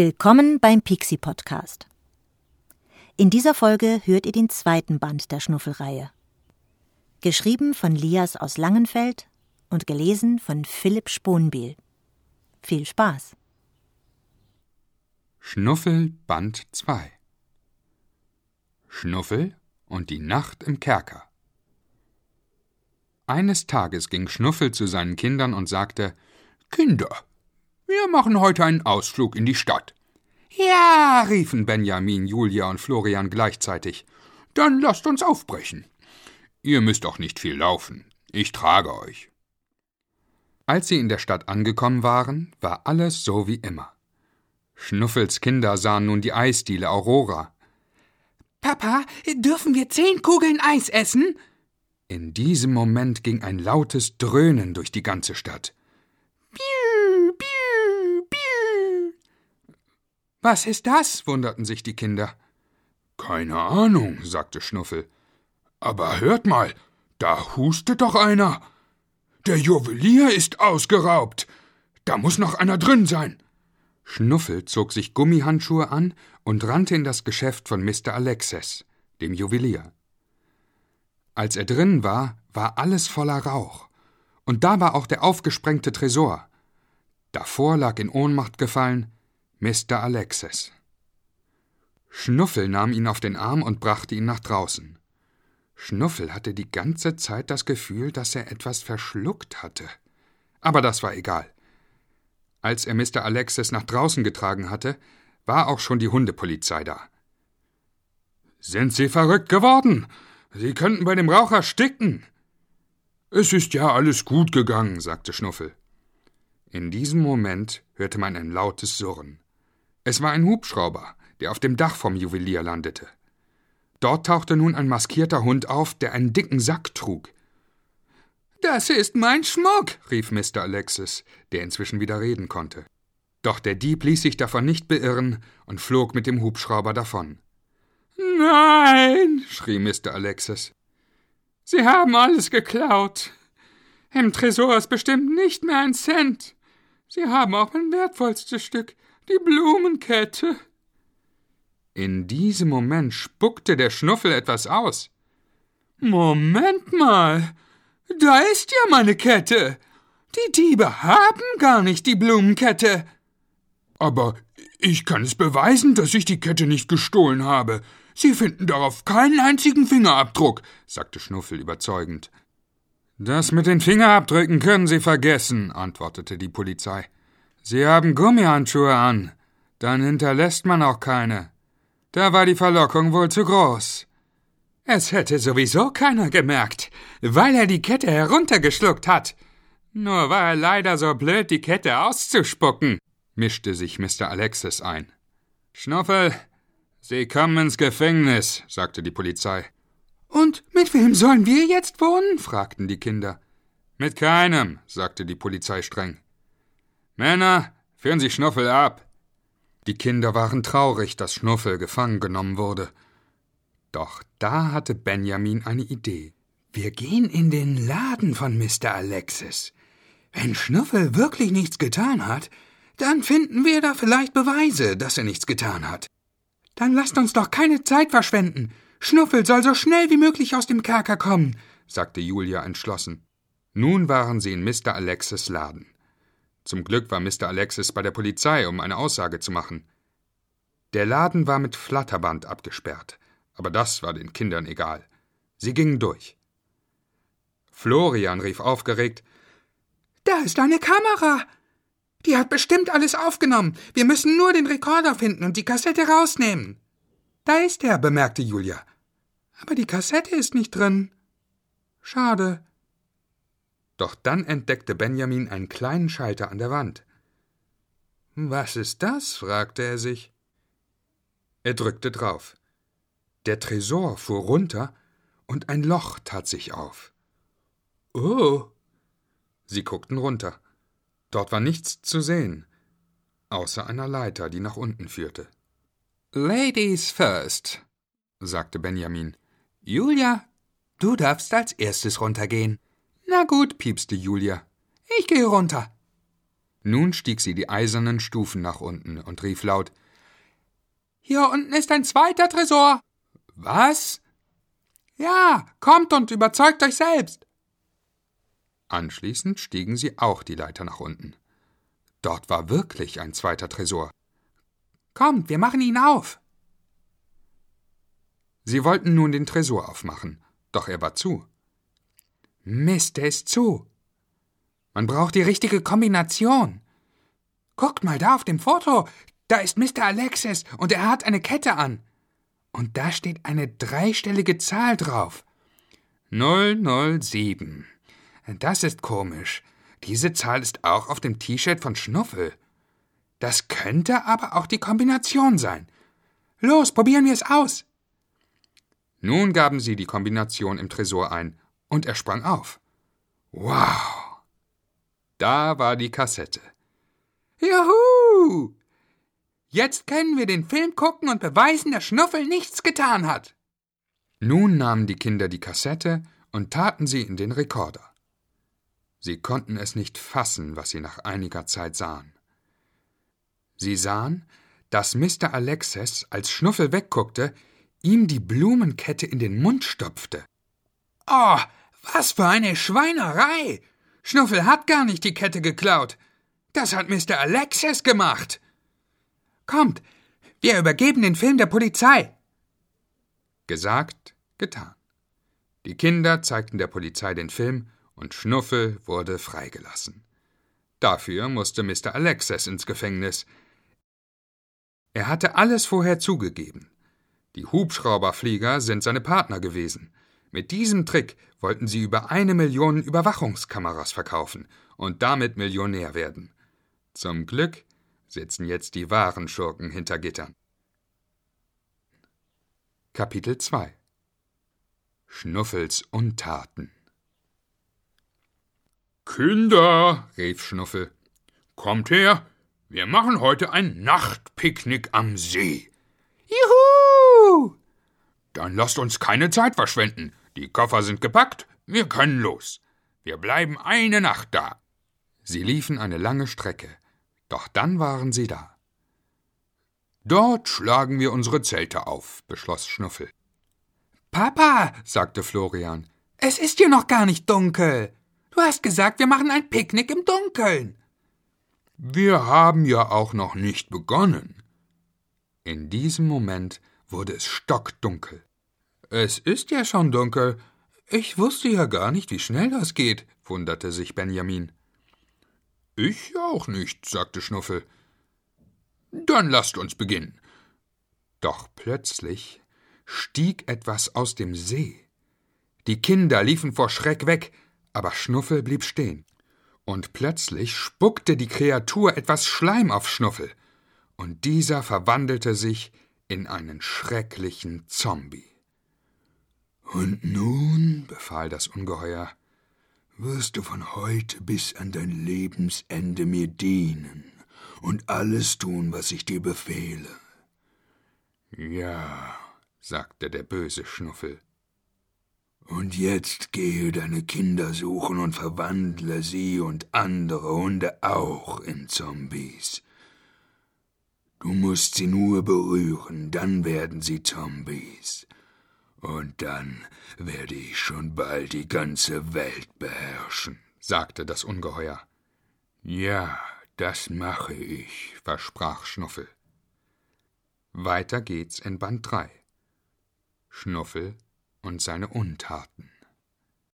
Willkommen beim Pixie Podcast. In dieser Folge hört ihr den zweiten Band der Schnuffelreihe. Geschrieben von Lias aus Langenfeld und gelesen von Philipp Sponbiel. Viel Spaß! Schnuffel Band 2 Schnuffel und die Nacht im Kerker. Eines Tages ging Schnuffel zu seinen Kindern und sagte Kinder, wir machen heute einen Ausflug in die Stadt. Ja, riefen Benjamin, Julia und Florian gleichzeitig. Dann lasst uns aufbrechen. Ihr müsst auch nicht viel laufen. Ich trage euch. Als sie in der Stadt angekommen waren, war alles so wie immer. Schnuffels Kinder sahen nun die Eisdiele Aurora. Papa, dürfen wir zehn Kugeln Eis essen? In diesem Moment ging ein lautes Dröhnen durch die ganze Stadt. Was ist das? wunderten sich die Kinder. Keine Ahnung, sagte Schnuffel. Aber hört mal, da hustet doch einer. Der Juwelier ist ausgeraubt. Da muss noch einer drin sein. Schnuffel zog sich Gummihandschuhe an und rannte in das Geschäft von Mr. Alexis, dem Juwelier. Als er drin war, war alles voller Rauch. Und da war auch der aufgesprengte Tresor. Davor lag in Ohnmacht gefallen Mr. Alexis. Schnuffel nahm ihn auf den Arm und brachte ihn nach draußen. Schnuffel hatte die ganze Zeit das Gefühl, dass er etwas verschluckt hatte. Aber das war egal. Als er Mr. Alexis nach draußen getragen hatte, war auch schon die Hundepolizei da. Sind Sie verrückt geworden? Sie könnten bei dem Rauch ersticken. Es ist ja alles gut gegangen, sagte Schnuffel. In diesem Moment hörte man ein lautes Surren. Es war ein Hubschrauber, der auf dem Dach vom Juwelier landete. Dort tauchte nun ein maskierter Hund auf, der einen dicken Sack trug. Das ist mein Schmuck, rief Mr. Alexis, der inzwischen wieder reden konnte. Doch der Dieb ließ sich davon nicht beirren und flog mit dem Hubschrauber davon. Nein, schrie Mr. Alexis. Sie haben alles geklaut. Im Tresor ist bestimmt nicht mehr ein Cent. Sie haben auch mein wertvollstes Stück, die Blumenkette. In diesem Moment spuckte der Schnuffel etwas aus. Moment mal. Da ist ja meine Kette. Die Diebe haben gar nicht die Blumenkette. Aber ich kann es beweisen, dass ich die Kette nicht gestohlen habe. Sie finden darauf keinen einzigen Fingerabdruck, sagte Schnuffel überzeugend. Das mit den Fingerabdrücken können Sie vergessen, antwortete die Polizei. Sie haben Gummihandschuhe an. Dann hinterlässt man auch keine. Da war die Verlockung wohl zu groß. Es hätte sowieso keiner gemerkt, weil er die Kette heruntergeschluckt hat. Nur war er leider so blöd, die Kette auszuspucken, mischte sich Mr. Alexis ein. Schnuffel, Sie kommen ins Gefängnis, sagte die Polizei. Und mit wem sollen wir jetzt wohnen? fragten die Kinder. Mit keinem, sagte die Polizei streng. Männer, führen Sie Schnuffel ab. Die Kinder waren traurig, dass Schnuffel gefangen genommen wurde. Doch da hatte Benjamin eine Idee. Wir gehen in den Laden von Mr. Alexis. Wenn Schnuffel wirklich nichts getan hat, dann finden wir da vielleicht Beweise, dass er nichts getan hat. Dann lasst uns doch keine Zeit verschwenden. Schnuffel soll so schnell wie möglich aus dem Kerker kommen, sagte Julia entschlossen. Nun waren sie in Mr. Alexis Laden. Zum Glück war Mr. Alexis bei der Polizei, um eine Aussage zu machen. Der Laden war mit Flatterband abgesperrt, aber das war den Kindern egal. Sie gingen durch. Florian rief aufgeregt Da ist eine Kamera. Die hat bestimmt alles aufgenommen. Wir müssen nur den Rekorder finden und die Kassette rausnehmen. Da ist er, bemerkte Julia. Aber die Kassette ist nicht drin. Schade. Doch dann entdeckte Benjamin einen kleinen Schalter an der Wand. Was ist das? fragte er sich. Er drückte drauf. Der Tresor fuhr runter und ein Loch tat sich auf. Oh. Sie guckten runter. Dort war nichts zu sehen, außer einer Leiter, die nach unten führte. Ladies first, sagte Benjamin. Julia, du darfst als erstes runtergehen. Na gut, piepste Julia. Ich gehe runter. Nun stieg sie die eisernen Stufen nach unten und rief laut Hier unten ist ein zweiter Tresor. Was? Ja, kommt und überzeugt euch selbst. Anschließend stiegen sie auch die Leiter nach unten. Dort war wirklich ein zweiter Tresor. Kommt, wir machen ihn auf. Sie wollten nun den Tresor aufmachen, doch er war zu. Mist, der ist zu. Man braucht die richtige Kombination. Guckt mal da auf dem Foto. Da ist Mr. Alexis und er hat eine Kette an. Und da steht eine dreistellige Zahl drauf. 007. Das ist komisch. Diese Zahl ist auch auf dem T-Shirt von Schnuffel. Das könnte aber auch die Kombination sein. Los, probieren wir es aus. Nun gaben sie die Kombination im Tresor ein, und er sprang auf. Wow! Da war die Kassette. Juhu! Jetzt können wir den Film gucken und beweisen, dass Schnuffel nichts getan hat. Nun nahmen die Kinder die Kassette und taten sie in den Rekorder. Sie konnten es nicht fassen, was sie nach einiger Zeit sahen. Sie sahen, dass Mr. Alexis, als Schnuffel wegguckte, ihm die Blumenkette in den Mund stopfte. Oh, was für eine Schweinerei! Schnuffel hat gar nicht die Kette geklaut. Das hat Mr. Alexis gemacht. Kommt, wir übergeben den Film der Polizei. Gesagt, getan. Die Kinder zeigten der Polizei den Film und Schnuffel wurde freigelassen. Dafür musste Mr. Alexis ins Gefängnis. Er hatte alles vorher zugegeben. Die Hubschrauberflieger sind seine Partner gewesen. Mit diesem Trick wollten sie über eine Million Überwachungskameras verkaufen und damit Millionär werden. Zum Glück sitzen jetzt die wahren Schurken hinter Gittern. Kapitel 2 Schnuffels Untaten Kinder, rief Schnuffel, kommt her, wir machen heute ein Nachtpicknick am See. Juhu! Dann lasst uns keine Zeit verschwenden. Die Koffer sind gepackt, wir können los. Wir bleiben eine Nacht da. Sie liefen eine lange Strecke, doch dann waren sie da. Dort schlagen wir unsere Zelte auf, beschloss Schnuffel. Papa, sagte Florian, es ist hier noch gar nicht dunkel. Du hast gesagt, wir machen ein Picknick im Dunkeln. Wir haben ja auch noch nicht begonnen. In diesem Moment wurde es stockdunkel. Es ist ja schon dunkel. Ich wusste ja gar nicht, wie schnell das geht, wunderte sich Benjamin. Ich auch nicht, sagte Schnuffel. Dann lasst uns beginnen. Doch plötzlich stieg etwas aus dem See. Die Kinder liefen vor Schreck weg, aber Schnuffel blieb stehen. Und plötzlich spuckte die Kreatur etwas Schleim auf Schnuffel, und dieser verwandelte sich in einen schrecklichen Zombie. Und nun, befahl das Ungeheuer, wirst du von heute bis an dein Lebensende mir dienen und alles tun, was ich dir befehle. Ja, sagte der böse Schnuffel. Und jetzt gehe deine Kinder suchen und verwandle sie und andere Hunde auch in Zombies. Du musst sie nur berühren, dann werden sie Zombies. Und dann werde ich schon bald die ganze Welt beherrschen, sagte das Ungeheuer. Ja, das mache ich, versprach Schnuffel. Weiter geht's in Band 3. Schnuffel und seine Untaten.